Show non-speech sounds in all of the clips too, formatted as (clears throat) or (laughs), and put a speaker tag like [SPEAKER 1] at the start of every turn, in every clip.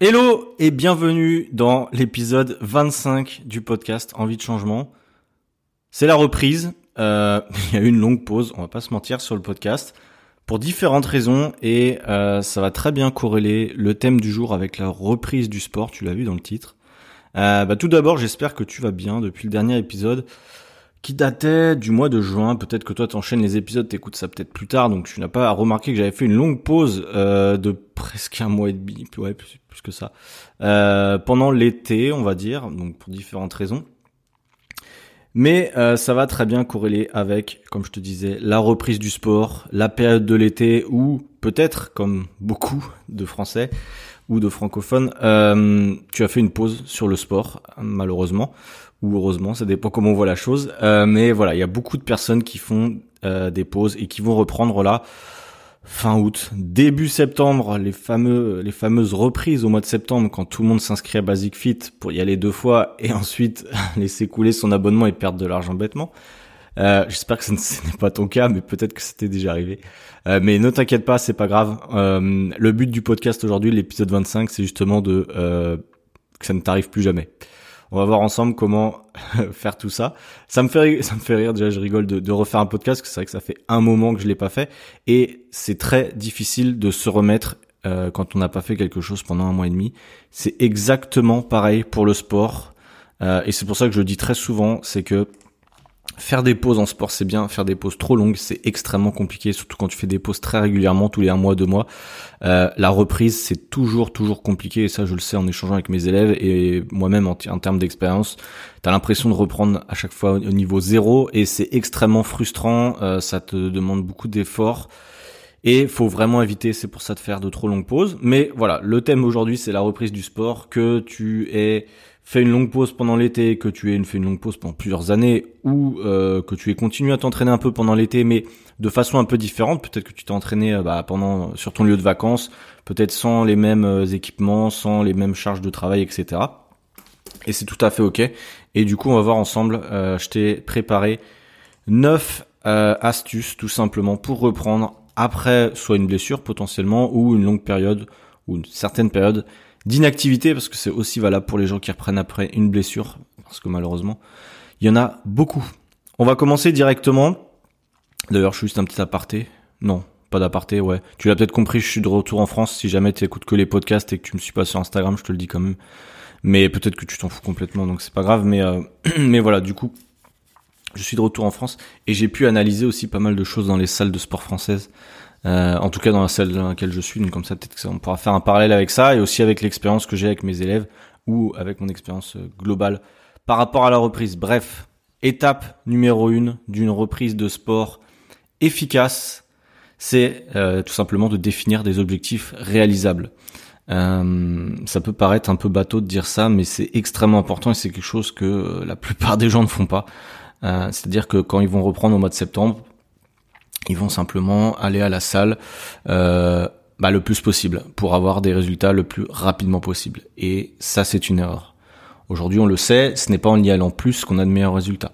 [SPEAKER 1] Hello et bienvenue dans l'épisode 25 du podcast Envie de changement. C'est la reprise. Euh, (laughs) il y a eu une longue pause, on va pas se mentir, sur le podcast pour différentes raisons et euh, ça va très bien corréler le thème du jour avec la reprise du sport. Tu l'as vu dans le titre. Euh, bah, tout d'abord, j'espère que tu vas bien depuis le dernier épisode qui datait du mois de juin. Peut-être que toi t'enchaînes les épisodes, t'écoutes ça peut-être plus tard, donc tu n'as pas remarqué que j'avais fait une longue pause euh, de presque un mois et demi, ouais, plus, que ça, euh, pendant l'été, on va dire, donc pour différentes raisons. Mais euh, ça va très bien corréler avec, comme je te disais, la reprise du sport, la période de l'été où peut-être, comme beaucoup de Français ou de francophones, tu as fait une pause sur le sport, malheureusement ou heureusement, ça dépend comment on voit la chose. Euh, mais voilà, il y a beaucoup de personnes qui font euh, des pauses et qui vont reprendre là fin août, début septembre, les fameux les fameuses reprises au mois de septembre quand tout le monde s'inscrit à Basic Fit pour y aller deux fois et ensuite (laughs) laisser couler son abonnement et perdre de l'argent bêtement. Euh, J'espère que ce n'est pas ton cas, mais peut-être que c'était déjà arrivé. Euh, mais ne t'inquiète pas, c'est pas grave. Le but du podcast aujourd'hui, l'épisode 25, c'est justement de que ça ne t'arrive plus jamais. On va voir ensemble comment (laughs) faire tout ça. Ça me fait ça me fait rire déjà, je rigole de, refaire un podcast, parce que c'est vrai que ça fait un moment que je l'ai pas fait et c'est très difficile de se remettre euh, quand on n'a pas fait quelque chose pendant un mois et demi. C'est exactement pareil pour le sport euh, et c'est pour ça que je le dis très souvent, c'est que Faire des pauses en sport, c'est bien. Faire des pauses trop longues, c'est extrêmement compliqué, surtout quand tu fais des pauses très régulièrement, tous les un mois, deux mois. Euh, la reprise, c'est toujours, toujours compliqué. Et ça, je le sais en échangeant avec mes élèves et moi-même en, termes d'expérience. T'as l'impression de reprendre à chaque fois au niveau zéro et c'est extrêmement frustrant. Euh, ça te demande beaucoup d'efforts. Et faut vraiment éviter, c'est pour ça de faire de trop longues pauses. Mais voilà, le thème aujourd'hui, c'est la reprise du sport. Que tu es fait une longue pause pendant l'été, que tu aies fait une longue pause pendant plusieurs années, ou euh, que tu aies continué à t'entraîner un peu pendant l'été, mais de façon un peu différente, peut-être que tu t'es entraîné euh, bah, pendant sur ton lieu de vacances, peut-être sans les mêmes euh, équipements, sans les mêmes charges de travail, etc. Et c'est tout à fait ok. Et du coup, on va voir ensemble. je t'ai préparé neuf astuces tout simplement pour reprendre après soit une blessure potentiellement ou une longue période ou une certaine période d'inactivité, parce que c'est aussi valable pour les gens qui reprennent après une blessure, parce que malheureusement, il y en a beaucoup. On va commencer directement. D'ailleurs, je suis juste un petit aparté. Non, pas d'aparté, ouais. Tu l'as peut-être compris, je suis de retour en France. Si jamais tu écoutes que les podcasts et que tu me suis pas sur Instagram, je te le dis quand même. Mais peut-être que tu t'en fous complètement, donc c'est pas grave. Mais euh, (clears throat) mais voilà, du coup, je suis de retour en France et j'ai pu analyser aussi pas mal de choses dans les salles de sport françaises. Euh, en tout cas dans la salle dans laquelle je suis, donc comme ça peut-être qu'on pourra faire un parallèle avec ça et aussi avec l'expérience que j'ai avec mes élèves ou avec mon expérience euh, globale par rapport à la reprise. Bref, étape numéro une d'une reprise de sport efficace, c'est euh, tout simplement de définir des objectifs réalisables. Ça peut paraître un peu bateau de dire ça, mais c'est extrêmement important et c'est quelque chose que la plupart des gens ne font pas. C'est-à-dire que quand ils vont reprendre au mois de septembre, ils vont simplement aller à la salle euh, bah, le plus possible pour avoir des résultats le plus rapidement possible. Et ça, c'est une erreur. Aujourd'hui, on le sait, ce n'est pas en y allant plus qu'on a de meilleurs résultats.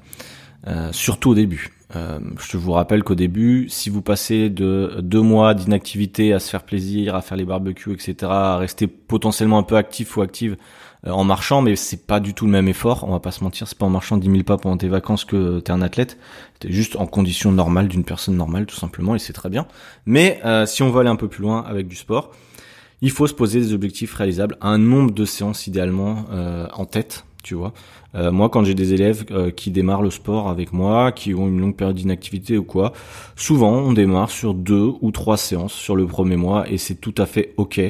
[SPEAKER 1] Euh, surtout au début. Euh, je vous rappelle qu'au début, si vous passez de deux mois d'inactivité à se faire plaisir, à faire les barbecues, etc., à rester potentiellement un peu actif ou active en marchant, mais c'est pas du tout le même effort. On va pas se mentir, c'est pas en marchant 10 000 pas pendant tes vacances que t'es un athlète. T'es juste en condition normale d'une personne normale, tout simplement, et c'est très bien. Mais euh, si on veut aller un peu plus loin avec du sport, il faut se poser des objectifs réalisables, un nombre de séances idéalement euh, en tête, tu vois. moi, quand j'ai des élèves qui démarrent le sport avec moi, qui ont une longue période d'inactivité ou quoi, souvent on démarre sur deux ou trois séances sur le premier mois et c'est tout à fait ok.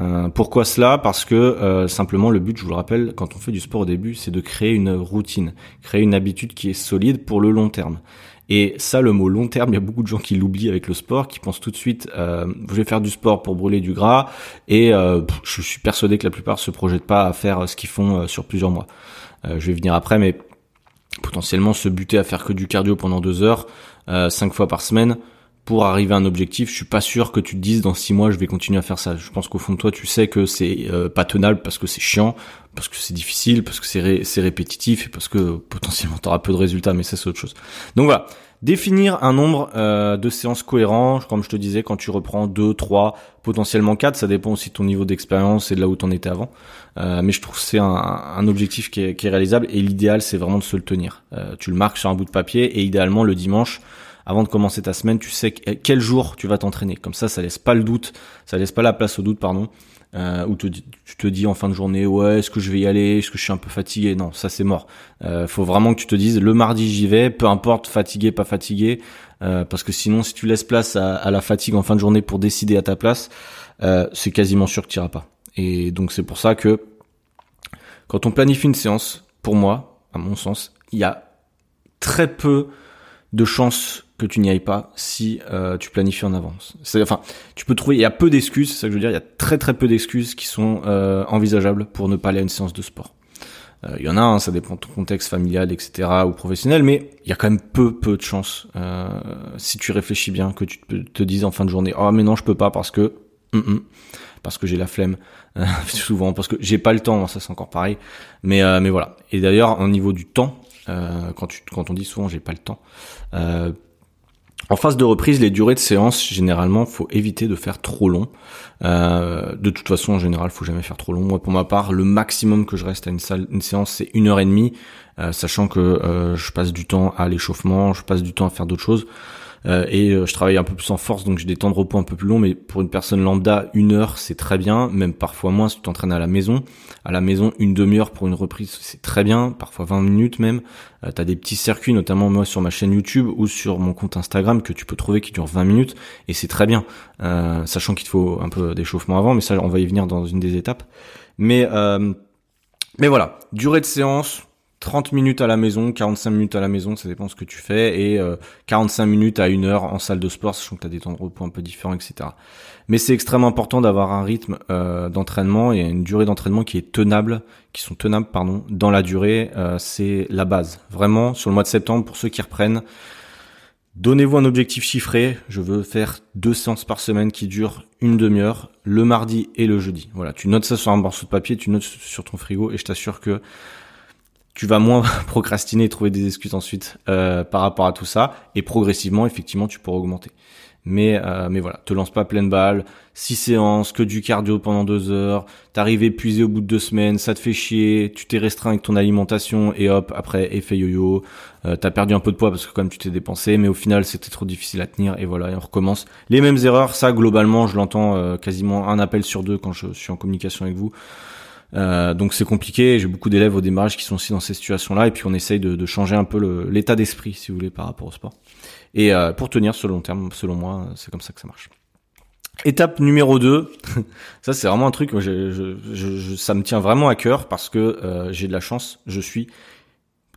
[SPEAKER 1] Euh, pourquoi cela? Parce que euh, simplement le but, je vous le rappelle, quand on fait du sport au début, c'est de créer une routine, créer une habitude qui est solide pour le long terme. Et ça, le mot long terme, il y a beaucoup de gens qui l'oublient avec le sport, qui pensent tout de suite, euh, je vais faire du sport pour brûler du gras, et je suis persuadé que la plupart se projettent pas à faire ce qu'ils font sur plusieurs mois. je vais venir après, mais potentiellement se buter à faire que du cardio pendant deux heures, cinq fois par semaine, pour arriver à un objectif, je suis pas sûr que tu te dises dans six mois je vais continuer à faire ça. Je pense qu'au fond de toi tu sais que c'est euh, pas tenable parce que c'est chiant, parce que c'est difficile, parce que c'est répétitif et parce que potentiellement tu auras peu de résultats, mais ça c'est autre chose. Donc voilà, Définir un nombre euh, de séances cohérents, comme je te disais, quand tu reprends 2, 3, potentiellement 4, ça dépend aussi de ton niveau d'expérience et de là où tu en étais avant. Euh, mais je trouve que c'est un, un, objectif qui est, qui est, réalisable et l'idéal c'est vraiment de se le tenir. Euh, tu le marques sur un bout de papier et idéalement le dimanche, avant de commencer ta semaine, tu sais quel jour tu vas t'entraîner. Comme ça, ça laisse pas le doute, ça laisse pas la place au doute, pardon. Euh, tu te dis en fin de journée ouais est-ce que je vais y aller? Est-ce que je suis un peu fatigué? Non ça c'est mort. Euh, faut vraiment que tu te dises le mardi j'y vais peu importe fatigué pas fatigué. Euh, parce que sinon si tu laisses place à, la fatigue en fin de journée pour décider à ta place euh, c'est quasiment sûr que tu iras pas. Et donc c'est pour ça que quand on planifie une séance pour moi à mon sens il y a très peu de chances que tu n'y ailles pas si euh, tu planifies en avance. C'est, enfin, tu peux trouver, il y a peu d'excuses, c'est ça que je veux dire, il y a très très peu d'excuses qui sont euh, envisageables pour ne pas aller à une séance de sport. Euh, il y en a, hein, ça dépend de ton contexte familial, etc. ou professionnel, mais il y a quand même peu peu de chances si tu réfléchis bien que tu te, dises en fin de journée, oh mais non je peux pas parce que mm, mm, parce que j'ai la flemme (laughs) souvent parce que j'ai pas le temps, ça c'est encore pareil. Mais mais voilà. Et d'ailleurs au niveau du temps, quand tu quand on dit souvent j'ai pas le temps. Euh, en phase de reprise, les durées de séance, généralement, faut éviter de faire trop long. Euh, de toute façon, en général, faut jamais faire trop long. Moi, pour ma part, le maximum que je reste à une salle, une séance, c'est une heure et demie, euh, sachant que euh, je passe du temps à l'échauffement, je passe du temps à faire d'autres choses. Euh, et euh, je travaille un peu plus en force, donc j'ai des temps de repos un peu plus longs. Mais pour une personne lambda, une heure c'est très bien, même parfois moins si tu t'entraînes à la maison. À la maison, une demi-heure pour une reprise c'est très bien, parfois 20 minutes même. Euh, t'as des petits circuits, notamment moi sur ma chaîne YouTube ou sur mon compte Instagram que tu peux trouver qui durent 20 minutes et c'est très bien, euh, sachant qu'il te faut un peu d'échauffement avant, mais ça on va y venir dans une des étapes. Mais mais voilà, durée de séance, 30 minutes à la maison, 45 minutes à la maison, ça dépend ce que tu fais, et 45 euh, minutes à une heure en salle de sport, sachant que tu as des temps de repos un peu différents, etc. Mais c'est extrêmement important d'avoir un rythme euh, d'entraînement et une durée d'entraînement qui est tenable, qui sont tenables, pardon, dans la durée, euh, c'est la base. Vraiment, sur le mois de septembre, pour ceux qui reprennent, donnez-vous un objectif chiffré. Je veux faire deux séances par semaine qui durent une demi-heure, le mardi et le jeudi. Voilà, tu notes ça sur un morceau de papier, tu notes sur ton frigo, et je t'assure que tu vas moins (laughs) procrastiner et trouver des excuses ensuite euh, par rapport à tout ça. Et progressivement effectivement tu pourras augmenter. Mais euh, mais voilà te lance pas pleine balle six séances que du cardio pendant deux heures t'arrives épuisé au bout de deux semaines ça te fait chier tu t'es restreint avec ton alimentation et hop après effet yo-yo. Euh, t'as perdu un peu de poids parce que comme tu t'es dépensé mais au final c'était trop difficile à tenir et voilà et on recommence. Les mêmes erreurs ça globalement je l'entends euh, quasiment un appel sur deux quand je suis en communication avec vous euh, donc c'est compliqué. J'ai beaucoup d'élèves au démarrage qui sont aussi dans ces situations-là, et puis on essaye de, de changer un peu l'état d'esprit, si vous voulez, par rapport au sport. Et euh, pour tenir sur le long terme, selon moi, c'est comme ça que ça marche. Étape numéro 2, (laughs) ça c'est vraiment un truc, je, je, je, ça me tient vraiment à cœur parce que euh, j'ai de la chance, je suis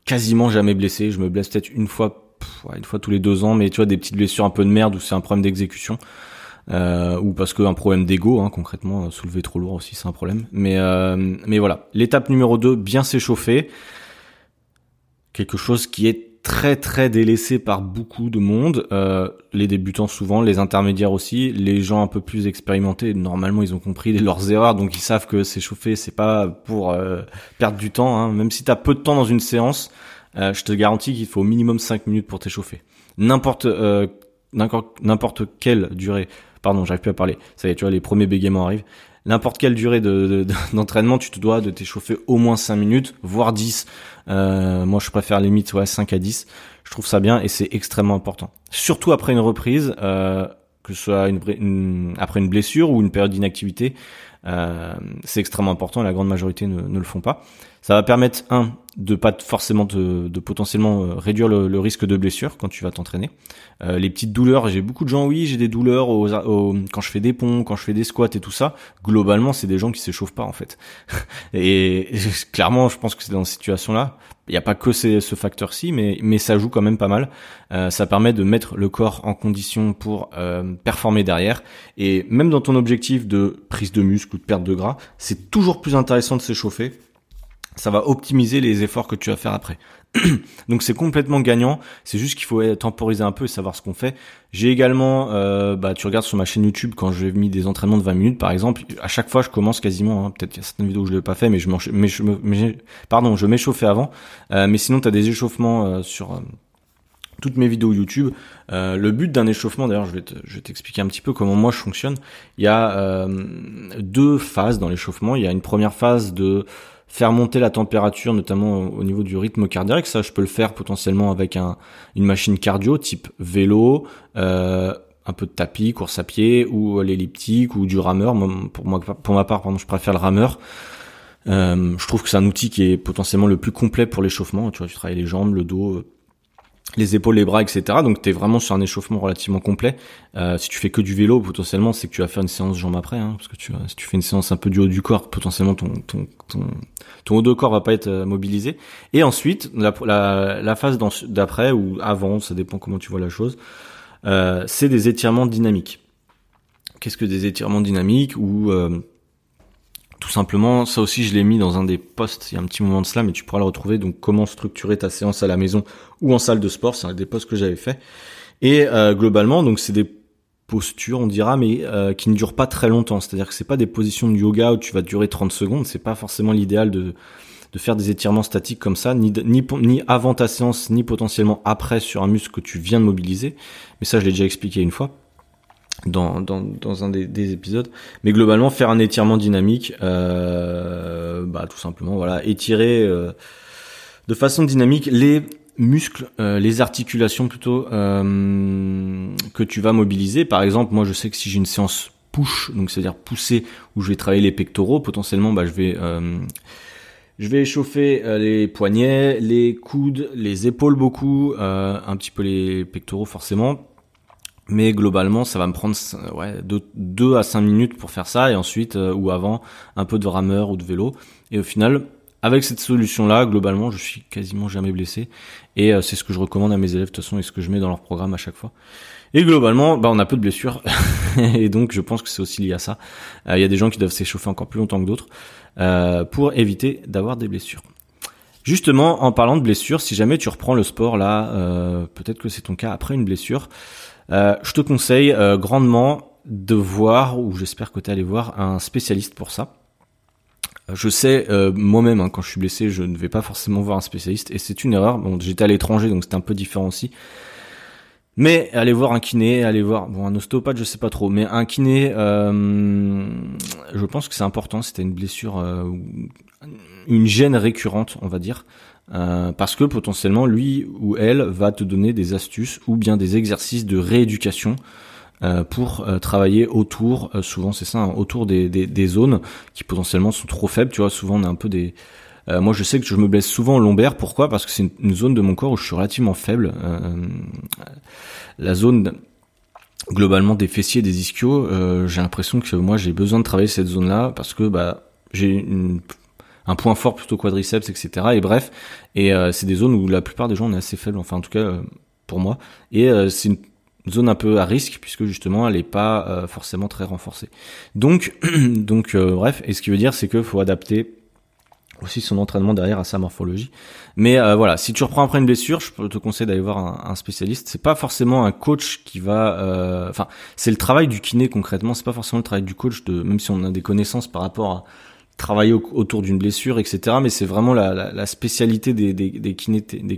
[SPEAKER 1] quasiment jamais blessé, je me blesse peut-être une fois, une fois tous les deux ans, mais tu vois des petites blessures un peu de merde ou c'est un problème d'exécution euh, ou parce qu'un problème d'ego, hein, concrètement, euh, soulever trop lourd aussi c'est un problème. Mais euh, mais voilà, l'étape numéro 2, bien s'échauffer, quelque chose qui est très très délaissé par beaucoup de monde, euh, les débutants souvent, les intermédiaires aussi, les gens un peu plus expérimentés, normalement ils ont compris (laughs) leurs erreurs, donc ils savent que s'échauffer c'est pas pour euh, perdre du temps, hein. même si t'as peu de temps dans une séance, euh, je te garantis qu'il faut au minimum 5 minutes pour t'échauffer. N'importe n'importe quelle durée pardon, j'arrive plus à parler. Ça y est, tu vois, les premiers bégaiements arrivent. N'importe quelle durée de, (laughs) d'entraînement, tu te dois de t'échauffer au moins 5 minutes, voire 10. Euh, moi, je préfère limite ouais, 5 à 10. Je trouve ça bien et c'est extrêmement important. Surtout après une reprise, euh, que ce soit une, après une blessure ou une période d'inactivité, euh, c'est extrêmement important. La grande majorité ne, ne le font pas. Ça va permettre un de pas forcément de, de potentiellement euh, réduire le, risque de blessure quand tu vas t'entraîner. Euh, les petites douleurs, j'ai beaucoup de gens, oui, j'ai des douleurs au, quand je fais des ponts, quand je fais des squats et tout ça. Globalement, c'est des gens qui s'échauffent pas en fait. (laughs) et (laughs) clairement, je pense que c'est dans cette situation-là. Il n'y a pas que ce facteur-ci, mais, mais ça joue quand même pas mal. Euh, ça permet de mettre le corps en condition pour euh, performer derrière. Et même dans ton objectif de prise de muscle ou de perte de gras, c'est toujours plus intéressant de s'échauffer ça va optimiser les efforts que tu vas faire après. (clears throat) Donc c'est complètement gagnant. C'est juste qu'il faut temporiser un peu et savoir ce qu'on fait. J'ai également, euh, bah, tu regardes sur ma chaîne YouTube quand j'ai mis des entraînements de 20 minutes par exemple. À chaque fois, je commence quasiment. Hein, Peut-être qu'il y a certaines vidéos où je l'ai pas fait, mais je, mais je pardon, je m'échauffais avant. Euh, mais sinon, tu as des échauffements euh, sur toutes mes vidéos YouTube. Euh, le but d'un échauffement, d'ailleurs, je vais t'expliquer un petit peu comment moi je fonctionne. Il y a euh, deux phases dans l'échauffement. Il y a une première phase de faire monter la température, notamment au niveau du rythme cardiaque. Ça, je peux le faire potentiellement avec un, une machine cardio type vélo, euh, un peu de tapis, course à pied, ou l'elliptique, ou du rameur. Pour moi, pour ma part, pardon, je préfère le rameur. Euh, je trouve que c'est un outil qui est potentiellement le plus complet pour l'échauffement. Tu vois, tu travailles les jambes, le dos, les épaules, les bras, etc. Donc tu es vraiment sur un échauffement relativement complet. Euh, si tu fais que du vélo, potentiellement, c'est que tu vas faire une séance jambes après, hein, parce que tu, si tu fais une séance un peu du haut du corps, potentiellement ton ton haut de corps va pas être euh, mobilisé. Et ensuite, la, phase d'après ou avant, ça dépend comment tu vois la chose, euh, c'est des étirements dynamiques. Qu'est-ce que des étirements dynamiques ou euh, tout simplement, ça aussi je l'ai mis dans un des posts il y a un petit moment de cela, mais tu pourras le retrouver. Donc comment structurer ta séance à la maison ou en salle de sport, c'est un des posts que j'avais fait. Et euh, globalement, donc c'est des postures, on dira, mais euh, qui ne durent pas très longtemps. C'est-à-dire que c'est pas des positions de yoga où tu vas durer 30 secondes. C'est pas forcément l'idéal de de faire des étirements statiques comme ça, ni, ni, ni avant ta séance, ni potentiellement après sur un muscle que tu viens de mobiliser. Mais ça, je l'ai déjà expliqué une fois dans, dans, dans un des, des, épisodes. Mais globalement, faire un étirement dynamique, euh, bah, tout simplement, voilà, étirer euh, de façon dynamique les muscles, euh, les articulations plutôt euh, que tu vas mobiliser. Par exemple, moi, je sais que si j'ai une séance push, donc c'est-à-dire pousser, où je vais travailler les pectoraux, potentiellement, bah, je vais euh, je vais échauffer les poignets, les coudes, les épaules beaucoup, un petit peu les pectoraux forcément mais globalement, ça va me prendre ouais, 2 à 5 minutes pour faire ça, et ensuite, euh, ou avant, un peu de rameur ou de vélo. Et au final, avec cette solution-là, globalement, je suis quasiment jamais blessé. Et euh, c'est ce que je recommande à mes élèves, de toute façon, et ce que je mets dans leur programme à chaque fois. Et globalement, bah, on a peu de blessures. (laughs) et donc, je pense que c'est aussi lié à ça. Euh, il y a des gens qui doivent s'échauffer encore plus longtemps que d'autres pour éviter d'avoir des blessures. Justement, en parlant de blessures, si jamais tu reprends le sport là, peut-être que c'est ton cas après une blessure, euh, je te conseille euh, grandement de voir, ou j'espère que tu es allé voir, un spécialiste pour ça. Je sais euh, moi-même hein, quand je suis blessé, je ne vais pas forcément voir un spécialiste et c'est une erreur. Bon, j'étais à l'étranger donc c'était un peu différent aussi. Mais aller voir un kiné, aller voir bon un ostéopathe, je sais pas trop, mais un kiné, je pense que c'est important. C'était une blessure, une gêne récurrente, on va dire. Euh, parce que potentiellement lui ou elle va te donner des astuces ou bien des exercices de rééducation euh, pour euh, travailler autour, souvent c'est ça, hein, autour des, des, zones qui potentiellement sont trop faibles. Tu vois, souvent on a un peu des, moi je sais que je me blesse souvent au lombaire. Pourquoi? Parce que c'est une, une, zone de mon corps où je suis relativement faible. la zone globalement des fessiers, des ischios, j'ai l'impression que moi j'ai besoin de travailler cette zone-là parce que bah j'ai une un point fort plutôt quadriceps, etc. Et bref, et euh, c'est des zones où la plupart des gens on est assez faible, enfin en tout cas euh, pour moi. Et euh, c'est une zone un peu à risque puisque justement elle est pas forcément très renforcée. Donc, (clears throat) donc bref, et ce qui veut dire c'est qu'il faut adapter aussi son entraînement derrière à sa morphologie. Mais voilà, si tu reprends après une blessure, je te conseille d'aller voir un, un spécialiste. C'est pas forcément un coach qui va, enfin, c'est le travail du kiné concrètement. C'est pas forcément le travail du coach de, même si on a des connaissances par rapport à travailler autour d'une blessure, etc. Mais c'est vraiment la, la, la, spécialité des, des, des, kiné, des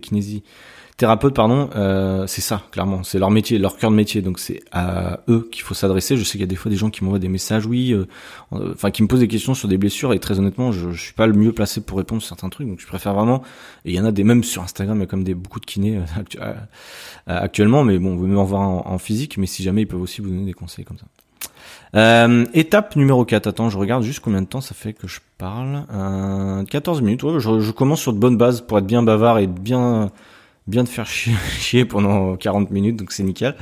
[SPEAKER 1] pardon. Euh, c'est ça, clairement. C'est leur métier, leur cœur de métier. Donc c'est à eux qu'il faut s'adresser. Je sais qu'il y a des fois des gens qui m'envoient des messages, oui, euh, enfin qui me posent des questions sur des blessures. Et très honnêtement, je, je suis pas le mieux placé pour répondre sur certains trucs. Donc je préfère vraiment. Et il y en a des même sur Instagram, il y a comme des beaucoup de kinés euh, actuellement. Mais bon, vous pouvez m'en voir en, en physique. Mais si jamais, ils peuvent aussi vous donner des conseils comme ça. Euh, étape numéro 4. Attends, je regarde juste combien de temps ça fait que je parle. Euh, 14 minutes. Ouais, je, je, commence sur de bonnes bases pour être bien bavard et bien bien de faire chier, (laughs) chier pendant 40 minutes, donc c'est nickel.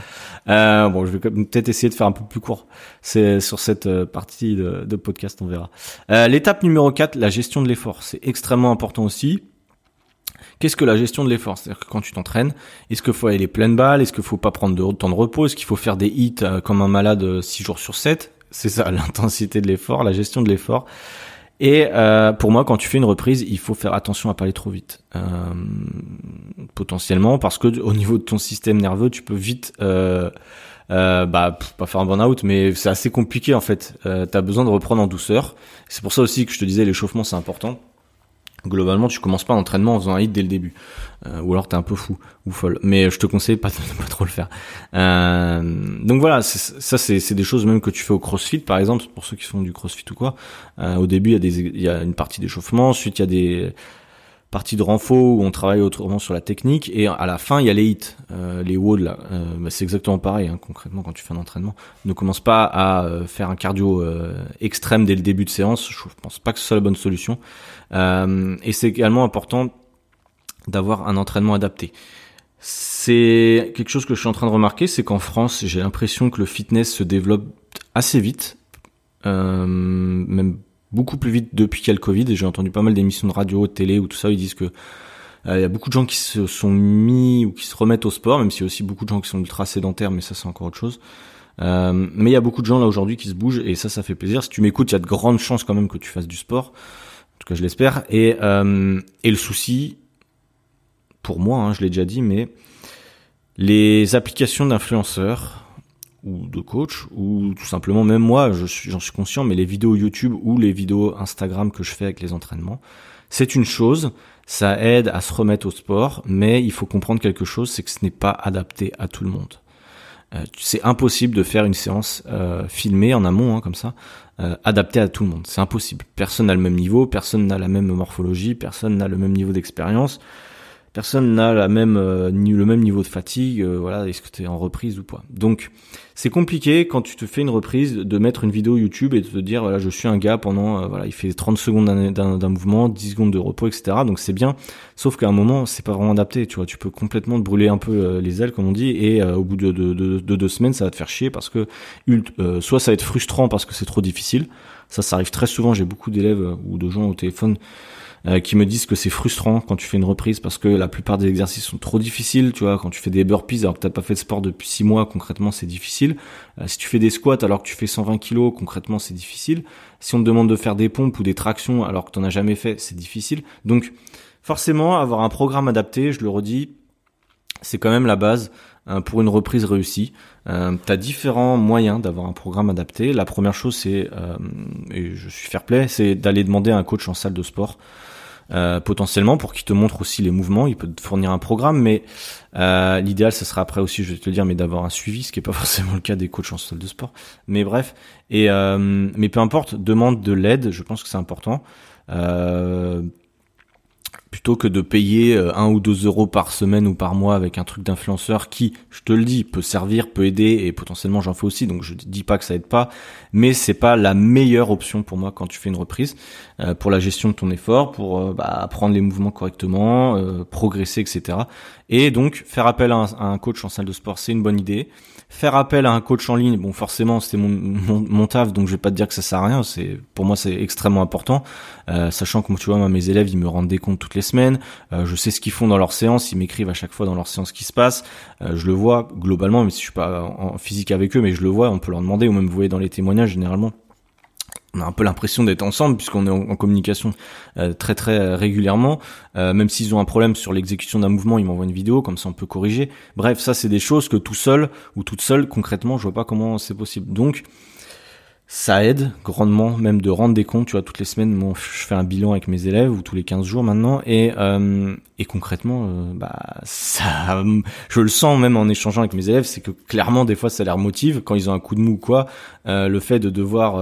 [SPEAKER 1] Euh, bon, je vais peut-être essayer de faire un peu plus court. C'est sur cette euh, partie de, de podcast, on verra. Euh, L'étape numéro 4, la gestion de l'effort, c'est extrêmement important aussi. Qu'est-ce que la gestion de l'effort? C'est-à-dire que quand tu t'entraînes, est-ce qu'il faut aller pleine balle? Est-ce qu'il faut pas prendre de temps de repos? Est-ce qu'il faut faire des hits euh, comme un malade 6 euh, jours sur 7 C'est ça (laughs) l'intensité de l'effort, la gestion de l'effort. Et euh, pour moi, quand tu fais une reprise, il faut faire attention à pas aller trop vite, potentiellement, parce que au niveau de ton système nerveux, tu peux vite, euh, bah, pas faire un burn-out, mais c'est assez compliqué en fait. Tu as besoin de reprendre en douceur. C'est pour ça aussi que je te disais l'échauffement, c'est important globalement tu commences pas l'entraînement en faisant un hit dès le début. Euh, ou alors t'es un peu fou ou folle. Mais je te conseille pas de (laughs) pas trop le faire. Euh, donc voilà ça c'est des choses même que tu fais au crossfit par exemple. Pour ceux qui font du crossfit ou quoi. Euh, au début il y a des il y a une partie d'échauffement. Ensuite il y a des partie de renfort où on travaille autrement sur la technique et à la fin il y a les hits, euh, les WOD là. Euh, bah, c'est exactement pareil hein, concrètement quand tu fais un entraînement. Ne commence pas à euh, faire un cardio extrême dès le début de séance. Je pense pas que ce soit la bonne solution. et c'est également important d'avoir un entraînement adapté. C'est quelque chose que je suis en train de remarquer, c'est qu'en France j'ai l'impression que le fitness se développe assez vite, même beaucoup plus vite depuis qu'il y a le Covid j'ai entendu pas mal d'émissions de radio, de télé ou tout ça, ils disent que euh, il y a beaucoup de gens qui se sont mis ou qui se remettent au sport, même s'il y a aussi beaucoup de gens qui sont ultra sédentaires, mais ça c'est encore autre chose. Euh, mais il y a beaucoup de gens là aujourd'hui qui se bougent et ça, ça fait plaisir. Si tu m'écoutes, il y a de grandes chances quand même que tu fasses du sport. En tout cas, je l'espère. Et, euh, et le souci, pour moi, hein, je l'ai déjà dit, mais les applications d'influenceurs, ou de coach ou tout simplement même moi je suis j'en suis conscient mais les vidéos YouTube ou les vidéos Instagram que je fais avec les entraînements c'est une chose ça aide à se remettre au sport mais il faut comprendre quelque chose c'est que ce n'est pas adapté à tout le monde. Euh, c'est impossible de faire une séance euh, filmée en amont hein, comme ça euh, adaptée à tout le monde. C'est impossible. Personne n'a le même niveau personne n'a la même morphologie personne n'a le même niveau d'expérience personne n'a la même euh, le même niveau de fatigue euh, voilà est-ce que tu es en reprise ou pas. Donc c'est compliqué quand tu te fais une reprise de mettre une vidéo YouTube et de te dire voilà je suis un gars pendant euh, voilà il fait 30 secondes d'un mouvement 10 secondes de repos etc donc c'est bien. Sauf qu'à un moment c'est pas vraiment adapté tu vois. Tu peux complètement te brûler un peu les ailes comme on dit et au bout de, de, deux semaines ça va te faire chier parce que soit ça va être frustrant parce que c'est trop difficile. Ça ça arrive très souvent. J'ai beaucoup d'élèves ou de gens au téléphone euh, qui me disent que c'est frustrant quand tu fais une reprise parce que la plupart des exercices sont trop difficiles. Tu vois, quand tu fais des burpees alors que t'as pas fait de sport depuis 6 mois, concrètement c'est difficile. Euh, si tu fais des squats alors que tu fais 120 kilos, concrètement c'est difficile. Si on te demande de faire des pompes ou des tractions alors que t'en as jamais fait, c'est difficile. Donc forcément, avoir un programme adapté, je le redis, c'est quand même la base euh, pour une reprise réussie. Euh, tu différents moyens d'avoir un programme adapté. La première chose, c'est, et je suis fair play, c'est d'aller demander à un coach en salle de sport euh, potentiellement pour qu'il te montre aussi les mouvements. Il peut te fournir un programme, mais euh, l'idéal, ce sera après aussi, je vais te le dire, mais d'avoir un suivi, ce qui est pas (laughs) forcément le cas des coachs en salle de sport. Mais bref, et euh, mais peu importe, demande de l'aide. Je pense que c'est important. Que de payer euh, un ou deux euros par semaine ou par mois avec un truc d'influenceur qui, je te le dis, peut servir, peut aider et potentiellement j'en fais aussi, donc je dis pas que ça aide pas, mais c'est pas la meilleure option pour moi quand tu fais une reprise euh, pour la gestion de ton effort, pour euh, bah, apprendre les mouvements correctement, progresser, etc. Et donc faire appel à un coach en salle de sport, c'est une bonne idée. Faire appel à un coach en ligne, bon forcément c'était mon, taf, donc je vais pas te dire que ça sert à rien. C'est pour moi c'est extrêmement important, euh, sachant que tu vois moi, mes élèves ils me rendent des comptes toutes les semaines. Euh, je sais ce qu'ils font dans leurs séances, ils m'écrivent à chaque fois dans leurs séances ce qui se passe. Euh, je le vois globalement, mais si je suis pas en physique avec eux, mais je le vois, on peut leur demander ou même vous voyez dans les témoignages généralement on a un peu l'impression d'être ensemble puisqu'on est en, communication euh, très très régulièrement. Même s'ils ont un problème sur l'exécution d'un mouvement, ils m'envoient une vidéo, comme ça on peut corriger. Bref, ça c'est des choses que tout seul ou toute seule, concrètement, je vois pas comment c'est possible. Donc ça aide grandement même de rendre des comptes tu vois toutes les semaines je fais un bilan avec mes élèves ou tous les 15 jours maintenant et euh, concrètement euh, bah ça je le sens même en échangeant avec mes élèves c'est que clairement des fois ça les motive quand ils ont un coup de mou ou quoi euh, le fait de devoir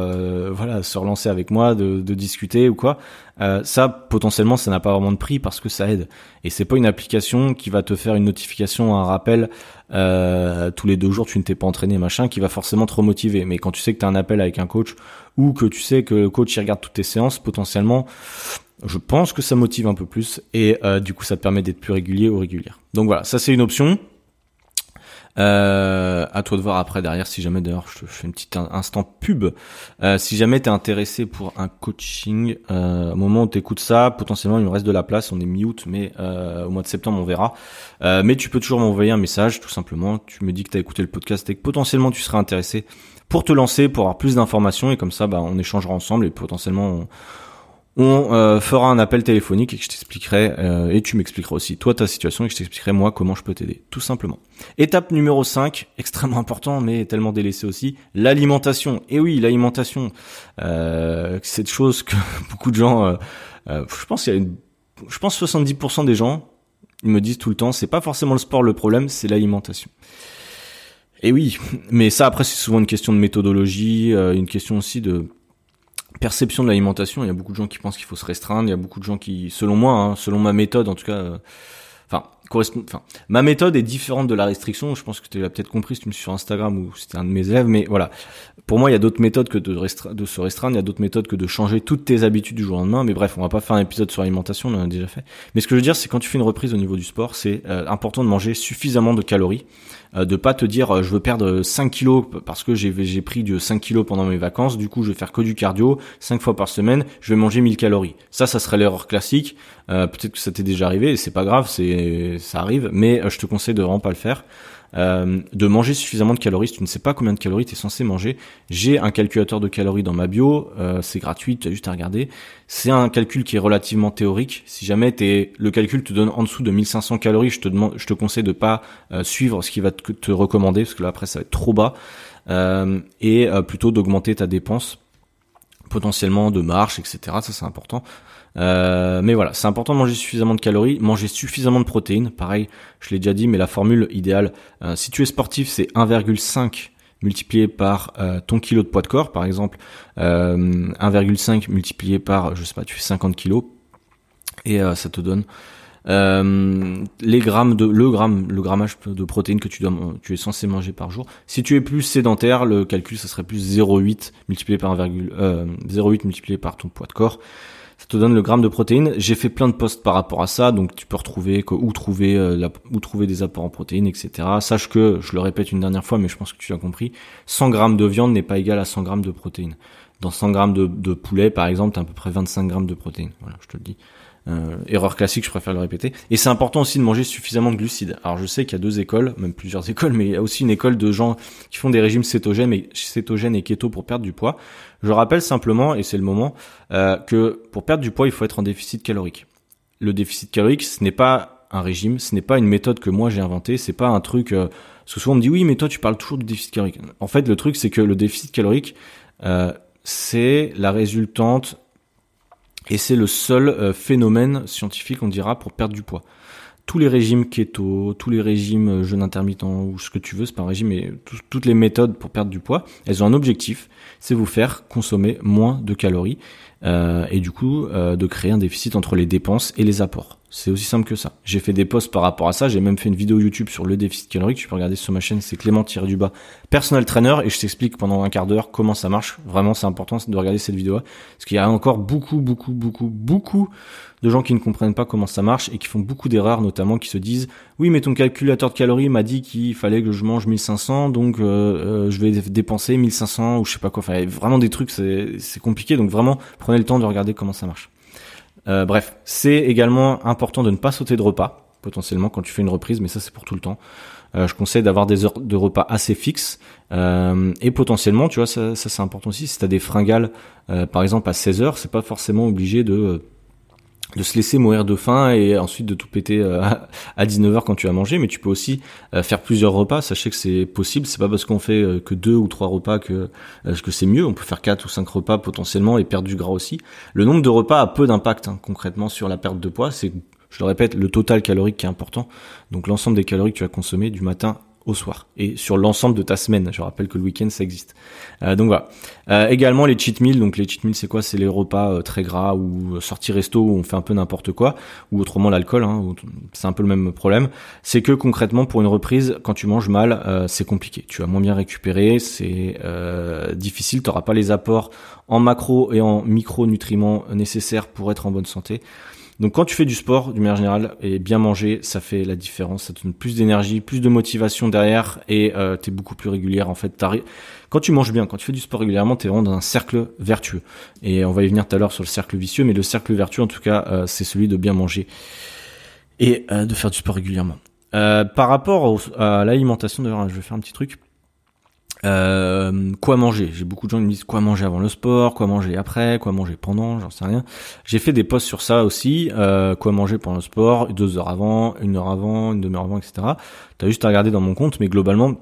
[SPEAKER 1] voilà se relancer avec moi de discuter ou quoi euh, ça potentiellement ça n'a pas vraiment de prix parce que ça aide. Et c'est pas une application qui va te faire une notification un rappel euh, tous les deux jours tu ne t'es pas entraîné machin qui va forcément te remotiver. Mais quand tu sais que tu as un appel avec un coach ou que tu sais que le coach il regarde toutes tes séances potentiellement je pense que ça motive un peu plus et euh, du coup ça te permet d'être plus régulier ou régulière. Donc voilà ça c'est une option euh, à toi de voir après derrière si jamais d'ailleurs je te fais une petite instant pub. Euh, si jamais t'es intéressé pour un coaching, euh, au moment où t'écoutes ça, potentiellement il me reste de la place. On est mi-août, mais euh, au mois de septembre on verra. Euh, mais tu peux toujours m'envoyer un message, tout simplement. Tu me dis que t'as écouté le podcast et que potentiellement tu seras intéressé pour te lancer, pour avoir plus d'informations et comme ça, bah, on échangera ensemble et potentiellement on on euh, fera un appel téléphonique et que je t'expliquerai euh, et tu m'expliqueras aussi toi ta situation et que je t'expliquerai moi comment je peux t'aider tout simplement. Étape numéro 5, (laughs) extrêmement important mais tellement délaissé aussi, l'alimentation. Et oui, l'alimentation, euh, cette chose que (laughs) beaucoup de gens, euh, je pense qu'il y a une je pense 70% des gens, ils me disent tout le temps, c'est pas forcément le sport le problème, c'est l'alimentation. Et oui, mais ça après c'est souvent une question de méthodologie, une question aussi de perception de l'alimentation. Il y a beaucoup de gens qui pensent qu'il faut se restreindre, il y a beaucoup de gens qui, selon moi, hein, selon ma méthode en tout cas, euh, enfin correspond. Enfin, ma méthode est différente de la restriction. Je pense que tu l'as peut-être compris si tu me suis sur Instagram ou c'était un de mes élèves, mais voilà. Pour moi, il y a d'autres méthodes que de, de se restreindre, il y a d'autres méthodes que de changer toutes tes habitudes du jour au lendemain. Mais bref, on va pas faire un épisode sur l'alimentation, on en a déjà fait. Mais ce que je veux dire, c'est quand tu fais une reprise au niveau du sport, c'est euh, important de manger suffisamment de calories, de pas te dire euh, je veux perdre 5 kilos parce que j'ai j'ai pris du 5 kilos pendant mes vacances, du coup je vais faire que du cardio 5 fois par semaine, je vais manger 1000 calories. Ça, ça serait l'erreur classique. Euh, peut-être que ça t'est déjà arrivé, c'est pas grave, c'est ça arrive, mais je te conseille de vraiment pas le faire. Euh, de manger suffisamment de calories. Tu ne sais pas combien de calories tu es censé manger, j'ai un calculateur de calories dans ma bio, euh, c'est gratuit, tu as juste à regarder. C'est un calcul qui est relativement théorique. Si jamais es, le calcul te donne en dessous de 1500 calories, je te demande, je te conseille de pas euh, suivre ce qui va te, te, recommander parce que là après ça va être trop bas et plutôt d'augmenter ta dépense potentiellement de marche, etc. Ça c'est important. Euh, mais voilà, c'est important de manger suffisamment de calories, manger suffisamment de protéines. Pareil, je l'ai déjà dit, mais la formule idéale, euh, si tu es sportif, c'est 1,5 multiplié par euh, ton kilo de poids de corps, par exemple, 1,5 multiplié par, je sais pas, tu fais 50 kilos, et ça te donne les grammes de le gramme le grammage de protéines que tu dois tu es censé manger par jour. Si tu es plus sédentaire, le calcul ça serait plus 0,8 multiplié par 0,8 multiplié par ton poids de corps te donne le gramme de protéines. J'ai fait plein de posts par rapport à ça, donc tu peux retrouver où trouver euh, où trouver des apports en protéines, etc. Sache que, je le répète une dernière fois, mais je pense que tu l'as compris, 100 grammes de viande n'est pas égal à 100 grammes de protéines. Dans 100 grammes de, poulet, par exemple, as à peu près 25 grammes de protéines. Voilà, je te le dis. Euh, erreur classique, je préfère le répéter. Et c'est important aussi de manger suffisamment de glucides. Alors je sais qu'il y a deux écoles, même plusieurs (laughs) écoles, mais il y a aussi une école de gens qui font des régimes cétogènes et, cétogènes et keto pour perdre du poids. Je rappelle simplement, et c'est le moment, euh, que pour perdre du poids, il faut être en déficit calorique. Le déficit calorique, ce n'est pas un régime, ce n'est pas une méthode que moi j'ai inventée, c'est pas un truc. Euh, parce souvent on me dit oui, mais toi tu parles toujours du déficit calorique. En fait, le truc c'est que le déficit calorique, euh, c'est la résultante et c'est le seul euh, phénomène scientifique, on dira, pour perdre du poids. Tous les régimes keto, tous les régimes euh, jeûne intermittent ou ce que tu veux, c'est pas un régime, mais toutes les méthodes pour perdre du poids, elles ont un objectif, c'est vous faire consommer moins de calories euh, et du coup de créer un déficit entre les dépenses et les apports. C'est aussi simple que ça. J'ai fait des posts par rapport à ça. J'ai même fait une vidéo YouTube sur le déficit calorique. Tu peux regarder sur ma chaîne. C'est Clément du bas personal trainer et je t'explique pendant un quart d'heure comment ça marche. Vraiment, c'est important de regarder cette vidéo parce qu'il y a encore beaucoup, beaucoup, beaucoup, beaucoup de gens qui ne comprennent pas comment ça marche et qui font beaucoup d'erreurs, notamment qui se disent oui, mais ton calculateur de calories m'a dit qu'il fallait que je mange 1500, donc euh, euh, je vais dépenser 1500 ou je sais pas quoi. Enfin, vraiment des trucs, c'est compliqué. Donc vraiment, prenez le temps de regarder comment ça marche. Euh, bref, c'est également important de ne pas sauter de repas, potentiellement quand tu fais une reprise, mais ça c'est pour tout le temps. Euh, je conseille d'avoir des heures de repas assez fixes euh, et potentiellement, tu vois, ça, c'est important aussi. Si tu as des fringales, par exemple à 16 heures, c'est pas forcément obligé de de se laisser mourir de faim et ensuite de tout péter euh, à 19h quand tu as mangé. Mais tu peux aussi euh, faire plusieurs repas. Sachez que c'est possible. C'est pas parce qu'on fait euh, que deux ou trois repas que c'est mieux. On peut faire quatre ou cinq repas potentiellement et perdre du gras aussi. Le nombre de repas a peu d'impact hein, concrètement sur la perte de poids. C'est je le répète le total calorique qui est important. Donc l'ensemble des calories que tu as consommées du matin au soir et sur l'ensemble de ta semaine. Je rappelle que le week-end ça existe. Euh, donc voilà. Euh, également les cheat meals. Donc les cheat meals c'est quoi? C'est les repas euh, très gras ou sorties resto où on fait un peu n'importe quoi ou autrement l'alcool. Hein, c'est un peu le même problème. C'est que concrètement pour une reprise, quand tu manges mal, c'est compliqué. Tu vas moins bien récupérer, c'est difficile. T'auras pas les apports en macro et en micronutriments nécessaires pour être en bonne santé. Donc quand tu fais du sport, du manière générale, et bien manger, ça fait la différence. Ça te donne plus d'énergie, plus de motivation derrière, et euh, t'es beaucoup plus régulière. En fait, quand tu manges bien, quand tu fais du sport régulièrement, t'es vraiment dans un cercle vertueux. Et on va y venir tout à l'heure sur le cercle vicieux, mais le cercle vertueux, en tout cas, euh, c'est celui de bien manger et euh, de faire du sport régulièrement. Euh, par rapport à l'alimentation, d'ailleurs, je vais faire un petit truc. Euh, quoi manger? J'ai beaucoup de gens qui me disent quoi manger avant le sport, quoi manger après, quoi manger pendant, j'en sais rien. J'ai fait des posts sur ça aussi, euh, quoi manger pendant le sport, deux heures avant, une heure avant, une demi-heure avant, etc. T'as juste à regarder dans mon compte, mais globalement,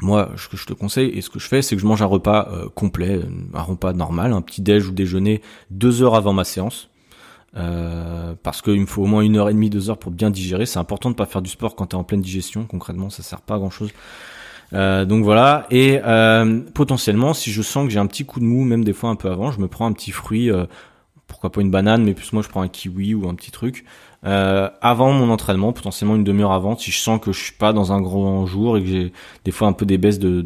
[SPEAKER 1] moi, ce que je te conseille et ce que je fais, c'est que je mange un repas euh, complet, un repas normal, un petit déj ou déjeuner deux heures avant ma séance. Euh, parce qu'il me faut au moins une heure et demie, deux heures pour bien digérer. C'est important de pas faire du sport quand tu es en pleine digestion. Concrètement, ça sert pas à grand chose. Euh, donc voilà. Et euh, potentiellement, si je sens que j'ai un petit coup de mou, même des fois un peu avant, je me prends un petit fruit. Euh, pourquoi pas une banane, mais plus moi je prends un kiwi ou un petit truc. Euh, avant mon entraînement, potentiellement une demi-heure avant, si je sens que je suis pas dans un grand jour et que j'ai des fois un peu des baisses de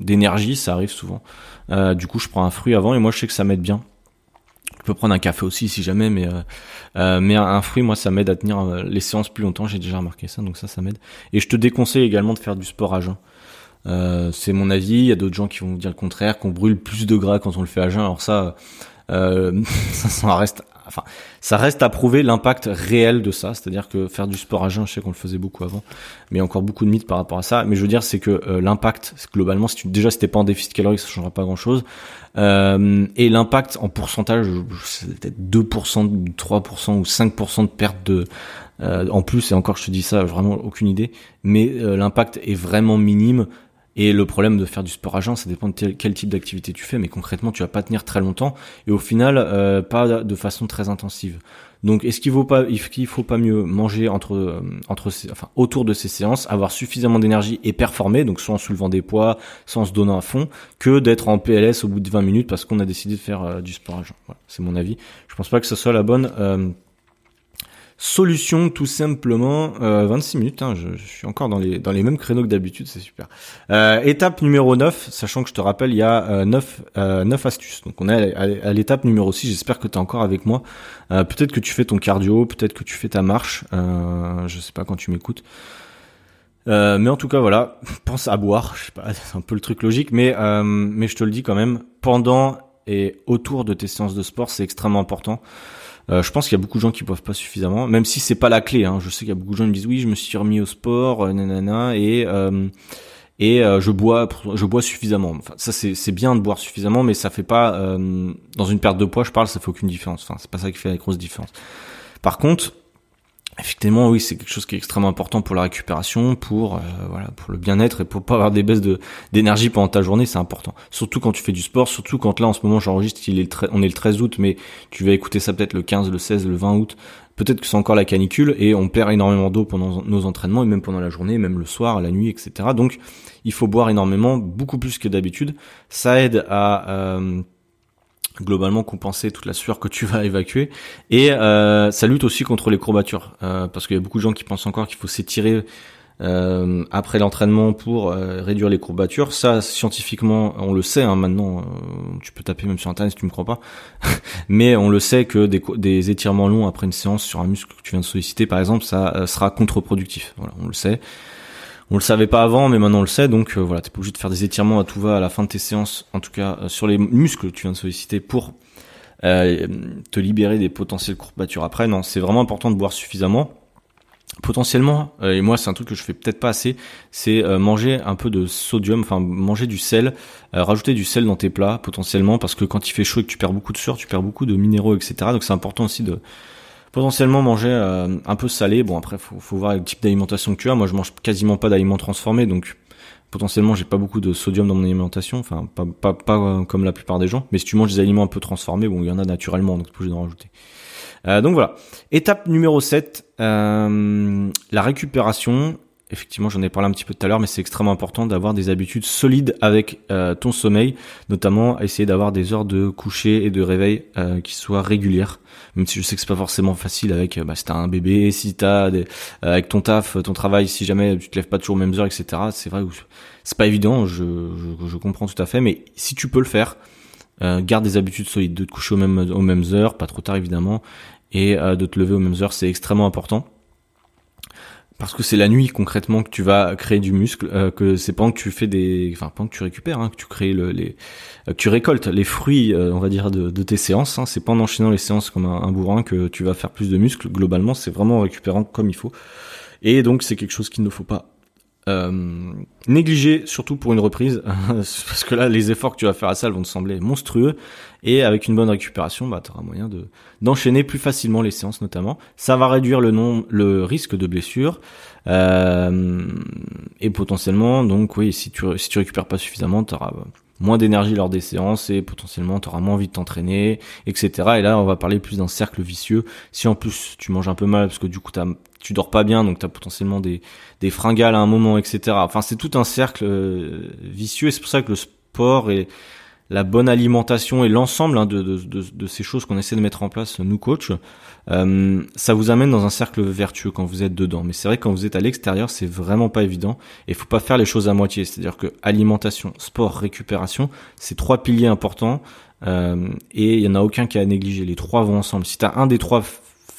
[SPEAKER 1] d'énergie, de, ça arrive souvent. Euh, du coup, je prends un fruit avant et moi je sais que ça m'aide bien. Je peux prendre un café aussi si jamais, mais euh, euh mais un, fruit, moi, ça m'aide à tenir euh, les séances plus longtemps. J'ai déjà remarqué ça, donc ça, ça m'aide. Et je te déconseille également de faire du sport à jeun. C'est mon avis. Il y a d'autres gens qui vont dire le contraire, qu'on brûle plus de gras quand on le fait à jeun. Alors ça, (laughs) ça, ça reste enfin, ça reste à prouver l'impact réel de ça. C'est-à-dire que faire du sport à jeun, je sais qu'on le faisait beaucoup avant, mais encore beaucoup de mythes par rapport à ça. Mais je veux dire, c'est que euh, l'impact, globalement, si tu, déjà si t'es pas en déficit calorique, ça changera pas grand-chose. Euh, et l'impact en pourcentage, c'est peut-être 2%, 3% ou 5% de perte de euh, en plus. Et encore, je te dis ça, vraiment aucune idée. Mais l'impact est vraiment minime et le problème de faire du sport à jeun, ça dépend de quel type d'activité tu fais, mais concrètement, tu vas pas tenir très longtemps et au final, euh, pas de façon très intensive. Donc, est-ce qu'il faut pas, faut pas mieux manger entre, euh, entre, enfin, autour de ces séances, avoir suffisamment d'énergie et performer, donc soit en soulevant des poids, soit en se donnant à fond, que d'être en PLS au bout de 20 minutes parce qu'on a décidé de faire euh, du sport à jeun. Voilà, c'est mon avis. Je pense pas que ce soit la bonne. Solution tout simplement, euh, 26 minutes, hein, je, suis encore dans les, dans les mêmes créneaux que d'habitude, c'est super. Euh, étape numéro 9, sachant que je te rappelle, il y a euh, 9, euh, 9 astuces. Donc on est à, l'étape numéro 6, j'espère que tu es encore avec moi. Euh, peut-être que tu fais ton cardio, peut-être que tu fais ta marche, euh, je sais pas quand tu m'écoutes. Euh, mais en tout cas voilà, (laughs) pense à boire, je sais pas, (laughs) c'est un peu le truc logique, mais euh, mais je te le dis quand même, pendant et autour de tes séances de sport, c'est extrêmement important. Euh, je pense qu'il y a beaucoup de gens qui boivent pas suffisamment, même si c'est pas la clé. Hein. Je sais qu'il y a beaucoup de gens qui me disent oui, je me suis remis au sport, euh, nanana, et euh, et je bois je bois suffisamment. Enfin, ça c'est c'est bien de boire suffisamment, mais ça fait pas dans une perte de poids. Je parle, ça fait aucune différence. Enfin, c'est pas ça qui fait la grosse différence. Par contre, Effectivement, oui, c'est quelque chose qui est extrêmement important pour la récupération, pour euh, voilà, pour le bien-être et pour pas avoir des baisses d'énergie pendant ta journée, c'est important. Surtout quand tu fais du sport, surtout quand là en ce moment j'enregistre, il est le on est le 13 août, mais tu vas écouter ça peut-être le 15, le 16, le 20 août. Peut-être que c'est encore la canicule et on perd énormément d'eau pendant nos entraînements et même pendant la journée, même le soir, la nuit, etc. Donc il faut boire énormément, beaucoup plus que d'habitude. Ça aide à euh, globalement compenser toute la sueur que tu vas évacuer. Et euh, ça lutte aussi contre les courbatures euh, parce qu'il y a beaucoup de gens qui pensent encore qu'il faut s'étirer euh, après l'entraînement pour euh, réduire les courbatures. Ça scientifiquement on le sait hein, maintenant euh, tu peux taper même sur internet si tu me crois pas. (laughs) Mais on le sait que des, des étirements longs après une séance sur un muscle que tu viens de solliciter par exemple ça sera contre-productif. Voilà on le sait on le savait pas avant, mais maintenant on le sait, donc euh, voilà, t'es pas obligé de faire des étirements à tout va à la fin de tes séances, en tout cas euh, sur les muscles que tu viens de solliciter pour euh, te libérer des potentielles courbatures après. Non, c'est vraiment important de boire suffisamment. Potentiellement, et moi c'est un truc que je fais peut-être pas assez, c'est manger un peu de sodium, enfin manger du sel, rajouter du sel dans tes plats potentiellement, parce que quand il fait chaud et que tu perds beaucoup de sueur, tu perds beaucoup de minéraux, etc. Donc c'est important aussi de potentiellement manger euh, un peu salé. Bon après faut, faut voir le type d'alimentation que tu as. Moi je mange quasiment pas d'aliments transformés donc potentiellement j'ai pas beaucoup de sodium dans mon alimentation, enfin pas, pas, pas euh, comme la plupart des gens. Mais si tu manges des aliments un peu transformés, bon il y en a naturellement donc tu peux en rajouter. Euh, donc voilà. Étape numéro 7, euh, la récupération effectivement, j'en ai parlé un petit peu tout à l'heure, mais c'est extrêmement important d'avoir des habitudes solides avec euh, ton sommeil, notamment essayer d'avoir des heures de coucher et de réveil euh, qui soient régulières. Même si je sais que c'est pas forcément facile avec euh, bah, si t'as un bébé, si t'as des, avec ton taf, ton travail, si jamais tu te lèves pas toujours aux mêmes heures, etc. C'est vrai, c'est pas évident. Je, comprends tout à fait, mais si tu peux le faire, garde des habitudes solides, de te coucher aux mêmes aux mêmes heures, pas trop tard évidemment, et de te lever aux mêmes heures, c'est extrêmement important parce que c'est la nuit concrètement que tu vas créer du muscle, euh, que c'est pendant que tu fais des, enfin pendant que tu récupères, hein, que tu crées le, les, euh, que tu récoltes les fruits, euh, on va dire de, tes séances. Hein, c'est pas en enchaînant les séances comme un, bourrin que tu vas faire plus de muscles. Globalement, c'est vraiment récupérant comme il faut. Et donc c'est quelque chose qu'il ne faut pas euh, négliger surtout pour une reprise (laughs) parce que là les efforts que tu vas faire à salle vont te sembler monstrueux et avec une bonne récupération bah tu auras moyen de d'enchaîner plus facilement les séances notamment ça va réduire le nom le risque de blessure euh, et potentiellement donc oui si tu si tu récupères pas suffisamment tu auras moins d'énergie lors des séances et potentiellement tu auras moins envie de t'entraîner, etc. Et là, on va parler plus d'un cercle vicieux. Si en plus tu manges un peu mal parce que du coup tu dors pas bien, donc tu as potentiellement des, des fringales à un moment, etc. Enfin, c'est tout un cercle euh, vicieux et c'est pour ça que le sport et la bonne alimentation et l'ensemble hein, de, de, de, de, ces choses qu'on essaie de mettre en place, nous coach, euh, ça vous amène dans un cercle vertueux quand vous êtes dedans. Mais c'est vrai que quand vous êtes à l'extérieur, c'est vraiment pas évident et faut pas faire les choses à moitié. C'est-à-dire que alimentation, sport, récupération, c'est trois piliers importants euh, et il y en a aucun qui a à négliger. Les trois vont ensemble. Si tu as un des trois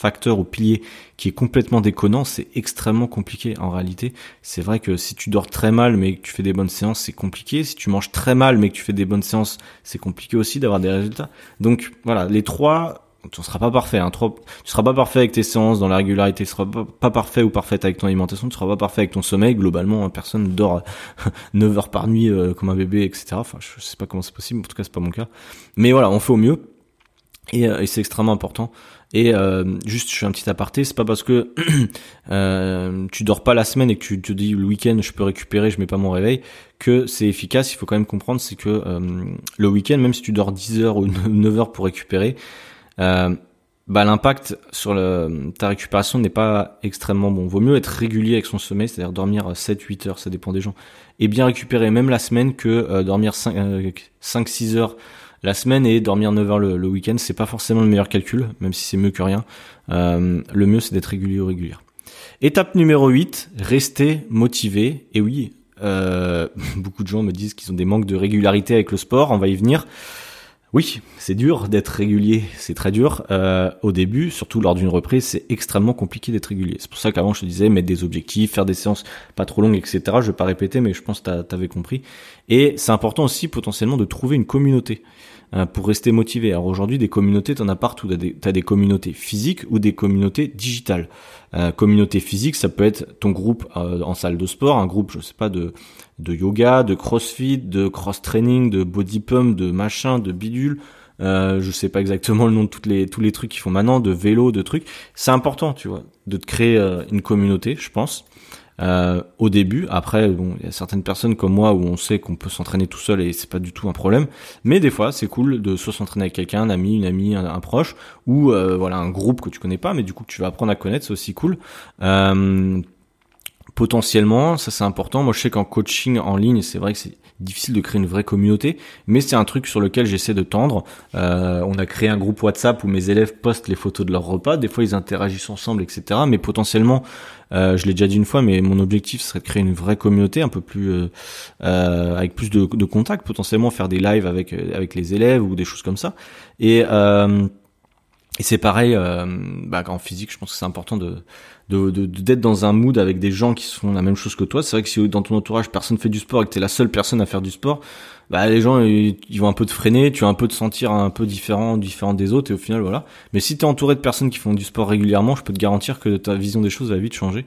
[SPEAKER 1] facteur ou pilier qui est complètement déconnant, c'est extrêmement compliqué en réalité. C'est vrai que si tu dors très mal mais que tu fais des bonnes séances, c'est compliqué. Si tu manges très mal mais que tu fais des bonnes séances, c'est compliqué aussi d'avoir des résultats. Donc voilà, les trois, tu ne seras pas parfait. Hein, tu seras pas parfait avec tes séances dans la régularité, tu seras pas, parfait ou parfaite avec ton alimentation, tu seras pas parfait avec ton sommeil. Globalement, hein, personne ne dort (laughs) 9 heures par nuit euh, comme un bébé, etc. Enfin, je sais pas comment c'est possible, en tout cas c'est pas mon cas. Mais voilà, on fait au mieux. Et, euh, et c'est extrêmement important. Et euh, juste, je fais un petit aparté, c'est pas parce que (clears throat) euh, tu dors pas la semaine et que tu te dis le week-end je peux récupérer, je mets pas mon réveil, que c'est efficace. Il faut quand même comprendre, c'est que euh, le week-end, même si tu dors 10 heures ou 9 heures pour récupérer, euh, bah l'impact sur le, ta récupération n'est pas extrêmement bon. Vaut mieux être régulier avec son sommeil, c'est-à-dire dormir 7-8 heures, ça dépend des gens, et bien récupérer même la semaine que euh, dormir 5-6 heures la semaine et dormir 9 heures le, week-end, c'est pas forcément le meilleur calcul, même si c'est mieux que rien. Euh, le mieux, c'est d'être régulier ou régulière. Étape numéro 8, rester motivé. Et oui, euh, (laughs) beaucoup de gens me disent qu'ils ont des manques de régularité avec le sport, on va y venir. Oui, c'est dur d'être régulier, c'est très dur. Euh, au début, surtout lors d'une reprise, c'est extrêmement compliqué d'être régulier. C'est pour ça qu'avant je te disais mettre des objectifs, faire des séances pas trop longues, etc. Je vais pas répéter, mais je pense que tu avais compris. Et c'est important aussi potentiellement de trouver une communauté. Euh, pour rester motivé. Alors aujourd'hui, des communautés, tu en as partout. Tu as, des communautés physiques ou des communautés digitales. Euh, communauté physique, ça peut être ton groupe euh, en salle de sport, un groupe, je sais pas, de, de yoga, de crossfit, de cross-training, de body pump, de machin, de bidule. Euh, je sais pas exactement le nom de toutes les, tous les trucs qu'ils font maintenant, de vélo, de trucs. C'est important, tu vois, de te créer euh, une communauté, je pense euh, au début. Après, bon, il y a certaines personnes comme moi où on sait qu'on peut s'entraîner tout seul et c'est pas du tout un problème. Mais des fois, c'est cool de soit s'entraîner avec quelqu'un, un ami, une amie, un, proche, ou euh, voilà un groupe que tu connais pas, mais du coup que tu vas apprendre à connaître, c'est aussi cool. Euh, potentiellement, ça c'est important. Moi, je sais qu'en coaching en ligne, c'est vrai que c'est difficile de créer une vraie communauté, mais c'est un truc sur lequel j'essaie de tendre. Euh, on a créé un groupe WhatsApp où mes élèves postent les photos de leurs repas. Des fois, ils interagissent ensemble, etc. Mais potentiellement, euh, je l'ai déjà dit une fois, mais mon objectif serait de créer une vraie communauté, un peu plus euh, euh avec plus de, de contacts, potentiellement faire des lives avec avec les élèves ou des choses comme ça. Et euh, et c'est pareil, euh, bah, en physique, je pense que c'est important de d'être dans un mood avec des gens qui font la même chose que toi. C'est vrai que si dans ton entourage personne fait du sport et que t'es la seule personne à faire du sport, bah les gens ils, vont un peu te freiner, tu vas un peu te sentir un peu différent, différent des autres et au final voilà. Mais si t'es entouré de personnes qui font du sport régulièrement, je peux te garantir que ta vision des choses va vite changer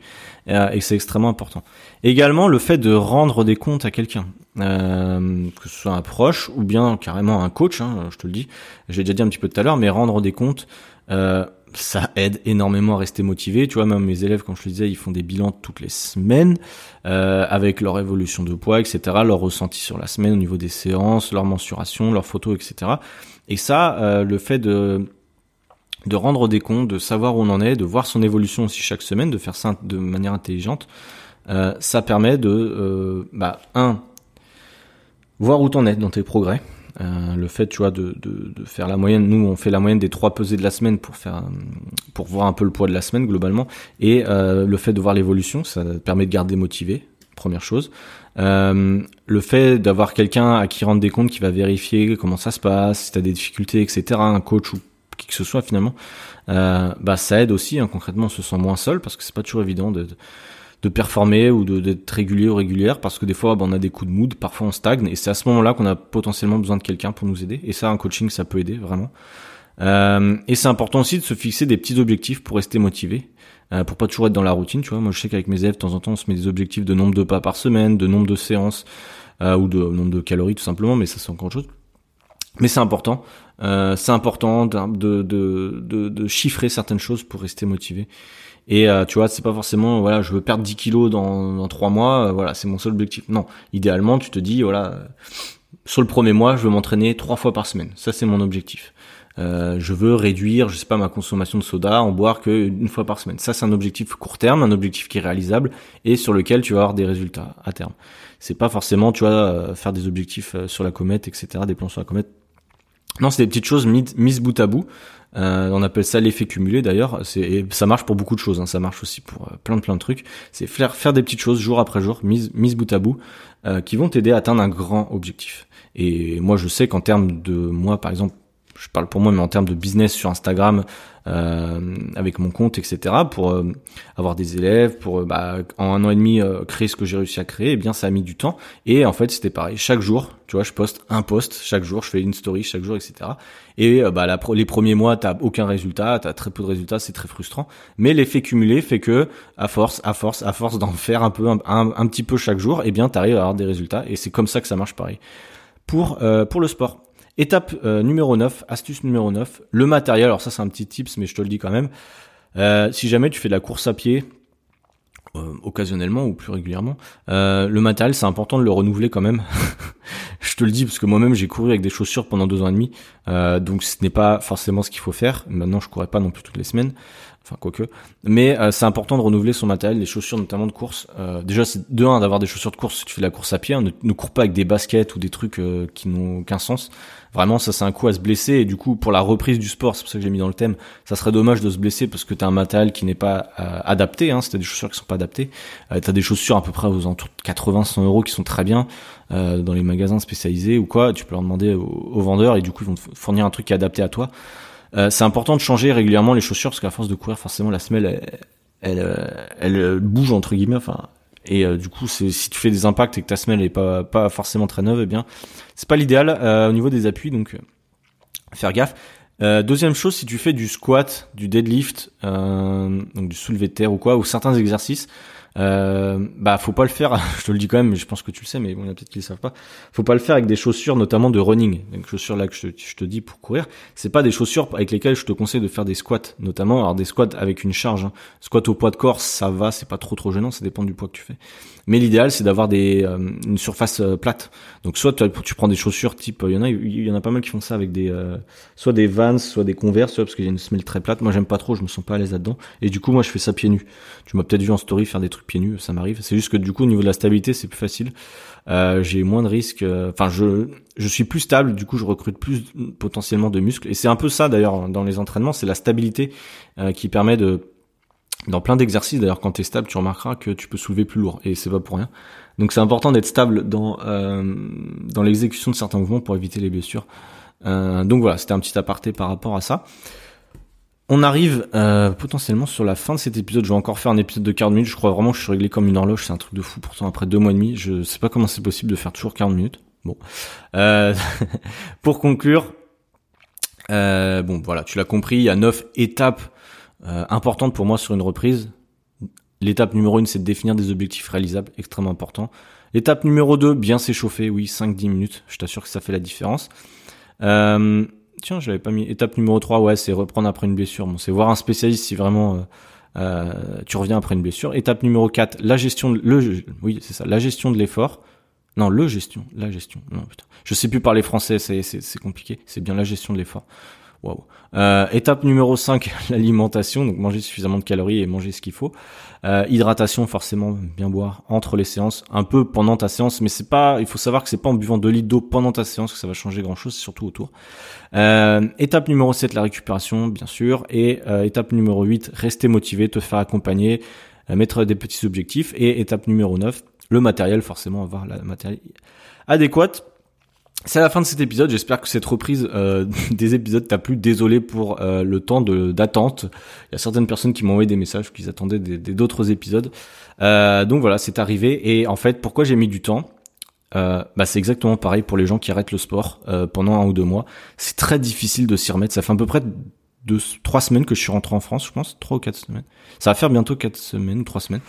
[SPEAKER 1] euh, et c'est extrêmement important. Également le fait de rendre des comptes à quelqu'un, euh, que ce soit un proche ou bien carrément un coach, hein, je te le dis. J'ai déjà dit un petit peu tout à l'heure, mais rendre des comptes. Euh, ça aide énormément à rester motivé. Tu vois, même mes élèves, comme je te disais, ils font des bilans toutes les semaines euh, avec leur évolution de poids, etc., leur ressenti sur la semaine au niveau des séances, leur mensuration, leurs photos, etc. Et ça, euh, le fait de de rendre des comptes, de savoir où on en est, de voir son évolution aussi chaque semaine, de faire ça de manière intelligente, euh, ça permet de, euh, bah, un, voir où t'en es dans tes progrès, euh, le fait, tu vois, de, de, de, faire la moyenne. Nous, on fait la moyenne des trois pesées de la semaine pour faire, pour voir un peu le poids de la semaine globalement. Et euh, le fait de voir l'évolution, ça permet de garder motivé. Première chose. Euh, le fait d'avoir quelqu'un à qui rendre des comptes, qui va vérifier comment ça se passe, si t'as des difficultés, etc. Un coach ou qui que ce soit finalement, euh, bah ça aide aussi. Hein, concrètement, on se sent moins seul parce que c'est pas toujours évident de, de performer ou d'être régulier ou régulière parce que des fois bah, on a des coups de mood, parfois on stagne et c'est à ce moment-là qu'on a potentiellement besoin de quelqu'un pour nous aider et ça un coaching ça peut aider vraiment. Euh, et c'est important aussi de se fixer des petits objectifs pour rester motivé, euh, pour pas toujours être dans la routine, tu vois. Moi je sais qu'avec mes élèves de temps en temps on se met des objectifs de nombre de pas par semaine, de nombre de séances euh, ou de nombre de calories tout simplement, mais ça c'est encore autre chose. Mais c'est important, euh, c'est important de, de, de, de, chiffrer certaines choses pour rester motivé. Et euh, tu vois, c'est pas forcément voilà, je veux perdre 10 kilos dans, dans 3 mois, euh, voilà, c'est mon seul objectif. Non, idéalement, tu te dis voilà, sur le premier mois, je veux m'entraîner trois fois par semaine. Ça, c'est mon objectif. Euh, je veux réduire, je sais pas, ma consommation de soda, en boire que une fois par semaine. Ça, c'est un objectif court terme, un objectif qui est réalisable et sur lequel tu vas avoir des résultats à terme. C'est pas forcément, tu vois, euh, faire des objectifs euh, sur la comète, etc., des plans sur la comète. Non, c'est des petites choses mises bout à bout. Euh, on appelle ça l'effet cumulé d'ailleurs. C'est ça marche pour beaucoup de choses. Hein. Ça marche aussi pour plein de plein de trucs. C'est faire faire des petites choses jour après jour, mises mises bout à bout, qui vont t'aider à atteindre un grand objectif. Et moi, je sais qu'en termes de moi, par exemple, je parle pour moi, mais en termes de business sur Instagram, euh, avec mon compte, etc., pour euh, avoir des élèves, pour euh, bah, en un an et demi euh, créer ce que j'ai réussi à créer, eh bien ça a mis du temps. Et en fait, c'était pareil. Chaque jour, tu vois, je poste un post chaque jour, je fais une story chaque jour, etc. Et bah, la, les premiers mois, t'as aucun résultat, t'as très peu de résultats, c'est très frustrant. Mais l'effet cumulé fait que, à force, à force, à force d'en faire un peu, un, un, petit peu chaque jour, eh bien, t'arrives à avoir des résultats. Et c'est comme ça que ça marche pareil. Pour pour le sport. Étape euh, numéro 9, astuce numéro 9, le matériel. Alors ça c'est un petit tips, mais je te le dis quand même. Euh, si jamais tu fais de la course à pied, euh, occasionnellement ou plus régulièrement, le matériel c'est important de le renouveler quand même. (laughs) je te le dis parce que moi-même j'ai couru avec des chaussures pendant deux ans et demi, donc ce n'est pas forcément ce qu'il faut faire. Maintenant je courais pas non plus toutes les semaines enfin quoique. Mais euh, c'est important de renouveler son matériel, les chaussures notamment de course. Euh, déjà, c'est de un d'avoir des chaussures de course si tu fais de la course à pied. Hein. ne, cours pas avec des baskets ou des trucs euh, qui n'ont aucun sens. Vraiment, ça c'est un coup à se blesser. Et du coup, pour la reprise du sport, c'est pour ça que j'ai mis dans le thème, ça serait dommage de se blesser parce que t'as un matériel qui n'est pas adapté. Hein, si des chaussures qui sont pas adaptées, t'as des chaussures à peu près aux alentours de 80-100 euros qui sont très bien dans les magasins spécialisés ou quoi. Tu peux leur demander aux, vendeurs et du coup ils vont te fournir un truc qui est adapté à toi. Euh, c'est important de changer régulièrement les chaussures parce qu'à force de courir, forcément, la semelle, elle, elle, euh, bouge entre guillemets. Et euh, du coup, si tu fais des impacts et que ta semelle est pas pas forcément très neuve, eh bien, c'est pas l'idéal au niveau des appuis. Donc, faire gaffe. deuxième chose, si tu fais du squat, du deadlift, donc du soulevé de terre ou quoi, ou certains exercices, euh, bah faut pas le faire. (laughs) je te le dis quand même, mais je pense que tu le sais, mais bon, il y a peut-être qu'ils le savent pas. Faut pas le faire avec des chaussures, notamment de running. Donc chaussures là que je, te dis pour courir, c'est pas des chaussures avec lesquelles je te conseille de faire des squats, notamment alors des squats avec une charge. Hein. Squat au poids de corps, ça va, c'est pas trop trop gênant, ça dépend du poids que tu fais. Mais l'idéal, c'est d'avoir des euh, une surface euh, plate. Donc soit tu, prends des chaussures type, il y en a, il y en a pas mal qui font ça avec des soit des Vans, soit des Converse, parce qu'il y a une semelle très plate. Moi j'aime pas trop, je me sens pas à l'aise là-dedans. Et du coup moi je fais ça pieds nus. Tu m'as peut-être vu en story faire des trucs pieds nus, ça m'arrive. C'est juste que du coup, au niveau de la stabilité, c'est plus facile. Euh, j'ai moins de risques. Euh, enfin, je je suis plus stable. Du coup, je recrute plus potentiellement de muscles. Et c'est un peu ça d'ailleurs dans les entraînements, c'est la stabilité euh, qui permet de dans plein d'exercices, d'ailleurs, quand tu es stable, tu remarqueras que tu peux soulever plus lourd, et c'est pas pour rien. Donc c'est important d'être stable dans dans l'exécution de certains mouvements pour éviter les blessures. donc voilà, c'était un petit aparté par rapport à ça. On arrive euh, potentiellement sur la fin de cet épisode. Je vais encore faire un épisode de 40 minutes. Je crois vraiment que je suis réglé comme une horloge. C'est un truc de fou. Pourtant, après deux mois et demi, je sais pas comment c'est possible de faire toujours 40 minutes. Bon. Euh, (laughs) pour conclure, euh, bon voilà, tu l'as compris. Il y a neuf étapes importantes pour moi sur une reprise. L'étape numéro une, c'est de définir des objectifs réalisables, extrêmement important. L'étape numéro 2, bien s'échauffer, oui, 5-10 minutes. Je t'assure que ça fait la différence. Tiens, je l'avais pas mis. Étape numéro 3, ouais, c'est reprendre après une blessure. Bon, c'est voir un spécialiste si vraiment euh, euh, tu reviens après une blessure. Étape numéro 4, la gestion de, le oui, c'est ça, la gestion de l'effort. Non, le gestion, la gestion. Non, putain. Je sais plus parler français, c'est c'est compliqué. C'est bien la gestion de l'effort. Euh, étape numéro 5, (laughs) l'alimentation, donc manger suffisamment de calories et manger ce qu'il faut. Euh, hydratation, forcément, bien boire entre les séances, un peu pendant ta séance, mais c'est pas, il faut savoir que c'est pas en buvant 2 litres d'eau pendant ta séance que ça va changer grand chose, surtout autour. Euh, étape numéro 7, la récupération, bien sûr. Et étape numéro 8, rester motivé, te faire accompagner, mettre des petits objectifs. Et étape numéro 9, le matériel, forcément, avoir la matériel adéquate c'est la fin de cet épisode. J'espère que cette reprise euh, (laughs) des épisodes t'a plu. Désolé pour euh, le temps d'attente. Il y a certaines personnes qui m'ont envoyé des messages qu'ils attendaient d'autres épisodes. Euh, donc voilà, c'est arrivé. Et en fait, pourquoi j'ai mis du temps? Bah, c'est exactement pareil pour les gens qui arrêtent le sport pendant un ou deux mois. C'est très difficile de s'y remettre. Ça fait à peu près deux, trois semaines que je suis rentré en France, je pense, trois ou quatre semaines. Ça va faire bientôt quatre semaines, trois semaines.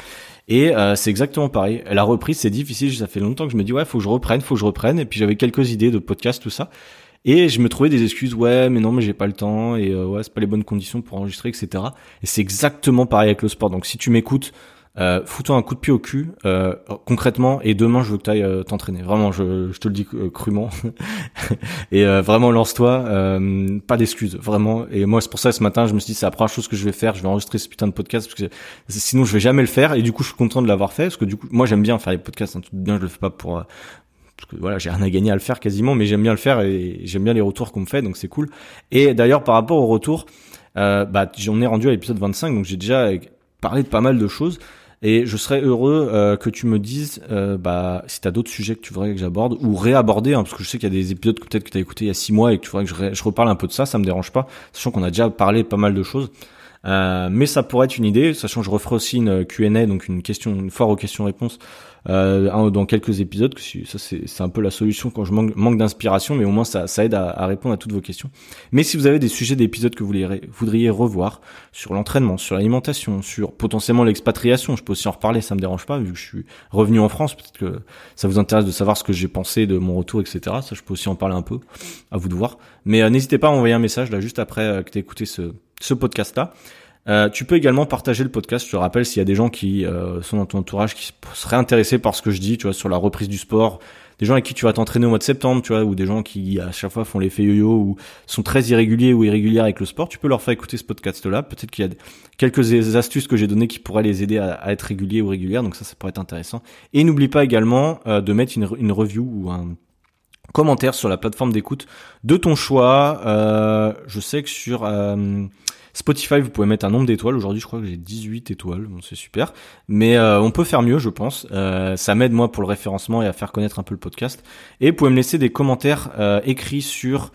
[SPEAKER 1] Et euh, c'est exactement pareil. La reprise, c'est difficile. Ça fait longtemps que je me dis ouais, faut que je reprenne, faut que je reprenne. Et puis j'avais quelques idées de podcast, tout ça. Et je me trouvais des excuses, ouais, mais non, mais j'ai pas le temps, et euh, ouais, c'est pas les bonnes conditions pour enregistrer, etc. Et c'est exactement pareil avec le sport. Donc si tu m'écoutes euh, fous-toi un coup de pied au cul euh, concrètement et demain je veux que tu euh, t'entraîner. Vraiment je, je, te le dis euh, crûment. (laughs) Et euh, vraiment lance-toi pas d'excuses vraiment. Et moi c'est pour ça ce matin je me suis dit c'est la première chose que je vais faire. Je vais enregistrer ce putain de podcast parce que sinon je vais jamais le faire. Et du coup je suis content de l'avoir fait parce que du coup moi j'aime bien faire les podcasts hein, tout bien je le fais pas pour parce que voilà, j'ai rien à gagner à le faire quasiment, mais j'aime bien le faire et j'aime bien les retours qu'on me fait, donc c'est cool. Et d'ailleurs, par rapport aux retours, euh, bah, j'en ai rendu à l'épisode 25, donc j'ai déjà parlé de pas mal de choses. Et je serais heureux euh, que tu me dises euh, bah, si tu as d'autres sujets que tu voudrais que j'aborde ou réaborder, hein, parce que je sais qu'il y a des épisodes que peut-être que tu as écouté il y a six mois et que tu voudrais que je, reparle un peu de ça, ça me dérange pas, sachant qu'on a déjà parlé pas mal de choses. Euh, mais ça pourrait être une idée, sachant que je referai aussi une Q&A, donc une question, une foire aux questions-réponses euh, dans quelques épisodes. Ça c'est un peu la solution quand je manque, manque d'inspiration, mais au moins ça, ça aide à, à, répondre à toutes vos questions. Mais si vous avez des sujets d'épisodes que vous voudriez revoir sur l'entraînement, sur l'alimentation, sur potentiellement l'expatriation, je peux aussi en reparler, ça me dérange pas vu que je suis revenu en France. Peut-être que ça vous intéresse de savoir ce que j'ai pensé de mon retour, etc. Ça, je peux aussi en parler un peu. À vous de voir. Mais euh, n'hésitez pas à envoyer un message là juste après euh, que tu écouté ce, ce podcast là. Euh, tu peux également partager le podcast. Je te rappelle s'il y a des gens qui euh, sont dans ton entourage qui seraient intéressés par ce que je dis, tu vois, sur la reprise du sport, des gens avec qui tu vas t'entraîner au mois de septembre, tu vois, ou des gens qui à chaque fois font l'effet yo-yo ou sont très irréguliers ou irréguliers avec le sport, tu peux leur faire écouter ce podcast-là. Peut-être qu'il y a quelques astuces que j'ai données qui pourraient les aider à, être réguliers ou régulières, donc ça, ça pourrait être intéressant. Et n'oublie pas également euh, de mettre une, une review ou un commentaire sur la plateforme d'écoute de ton choix. Euh, je sais que sur euh, Spotify, vous pouvez mettre un nombre d'étoiles. Aujourd'hui, je crois que j'ai 18 étoiles. Bon, c'est super. Mais euh, on peut faire mieux, je pense. Euh, ça m'aide, moi, pour le référencement et à faire connaître un peu le podcast. Et vous pouvez me laisser des commentaires euh, écrits sur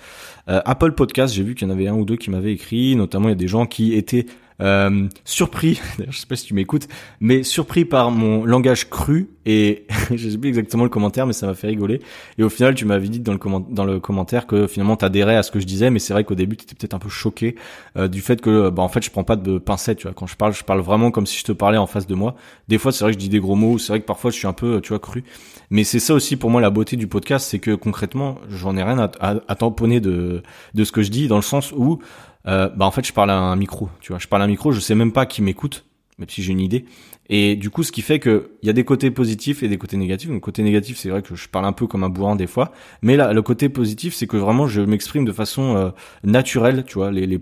[SPEAKER 1] Apple Podcast. J'ai vu qu'il y en avait un ou deux qui m'avaient écrit. Notamment, il y a des gens qui étaient euh, surpris, (laughs) je sais pas si tu m'écoutes, mais surpris par mon langage cru et je sais plus exactement le commentaire, mais ça m'a fait rigoler. Et au final, tu m'avais dit dans le, commentaire que finalement t'adhérais à ce que je disais, mais c'est vrai qu'au début tu étais peut-être un peu choqué euh, du fait que, bah en fait, je prends pas de pincettes, tu vois. Quand je parle, je parle vraiment comme si je te parlais en face de moi. Des fois, c'est vrai que je dis des gros mots, c'est vrai que parfois je suis un peu, tu vois, cru. Mais c'est ça aussi pour moi la beauté du podcast, c'est que concrètement, j'en ai rien à, à, à tamponner de de ce que je dis, dans le sens où euh, bah en fait je parle à un micro, tu vois, je parle à un micro, je sais même pas qui m'écoute, même si j'ai une idée. Et du coup, ce qui fait que il y a des côtés positifs et des côtés négatifs. Donc côté négatif, c'est vrai que je parle un peu comme un bourrin des fois, mais là, le côté positif, c'est que vraiment je m'exprime de façon euh, naturelle, tu vois. Les, les,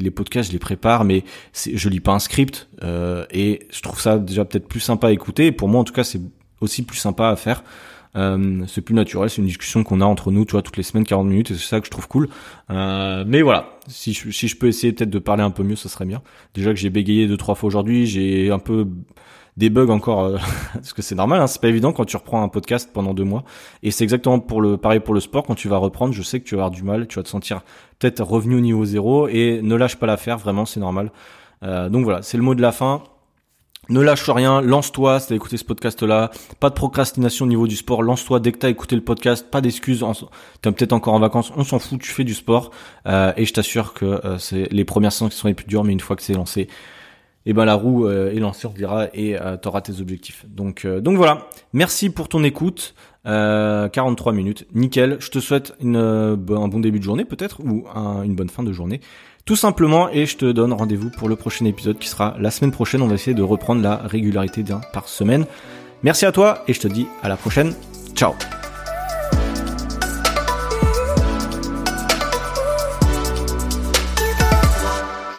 [SPEAKER 1] les, podcasts, je les prépare, mais je lis pas un script euh, et je trouve ça déjà peut-être plus sympa à écouter. Pour moi, en tout cas, c'est aussi plus sympa à faire. Euh, c'est plus naturel, c'est une discussion qu'on a entre nous, tu vois, toutes les semaines, 40 minutes, et c'est ça que je trouve cool. Euh, mais voilà, si je, si je peux essayer peut-être de parler un peu mieux, ça serait bien. Déjà que j'ai bégayé deux trois fois aujourd'hui, j'ai un peu des bugs encore, euh, (laughs) parce que c'est normal, hein, c'est pas évident quand tu reprends un podcast pendant deux mois. Et c'est exactement pour le pareil pour le sport, quand tu vas reprendre, je sais que tu vas avoir du mal, tu vas te sentir peut-être revenu au niveau zéro, et ne lâche pas l'affaire, vraiment, c'est normal. Euh, donc voilà, c'est le mot de la fin. Ne lâche rien, lance-toi si t'as écouté ce podcast-là. Pas de procrastination au niveau du sport, lance-toi dès que t'as écouté le podcast. Pas d'excuses, t'es peut-être encore en vacances, on s'en fout, tu fais du sport. Euh, et je t'assure que euh, c'est les premières séances qui sont les plus dures, mais une fois que c'est lancé, eh ben la roue euh, est lancée, on dira, et t'auras tes objectifs. Donc, donc voilà, merci pour ton écoute. 43 minutes, nickel. Je te souhaite un bon début de journée peut-être, ou une bonne fin de journée tout simplement et je te donne rendez-vous pour le prochain épisode qui sera la semaine prochaine. On va essayer de reprendre la régularité d'un par semaine. Merci à toi et je te dis à la prochaine. Ciao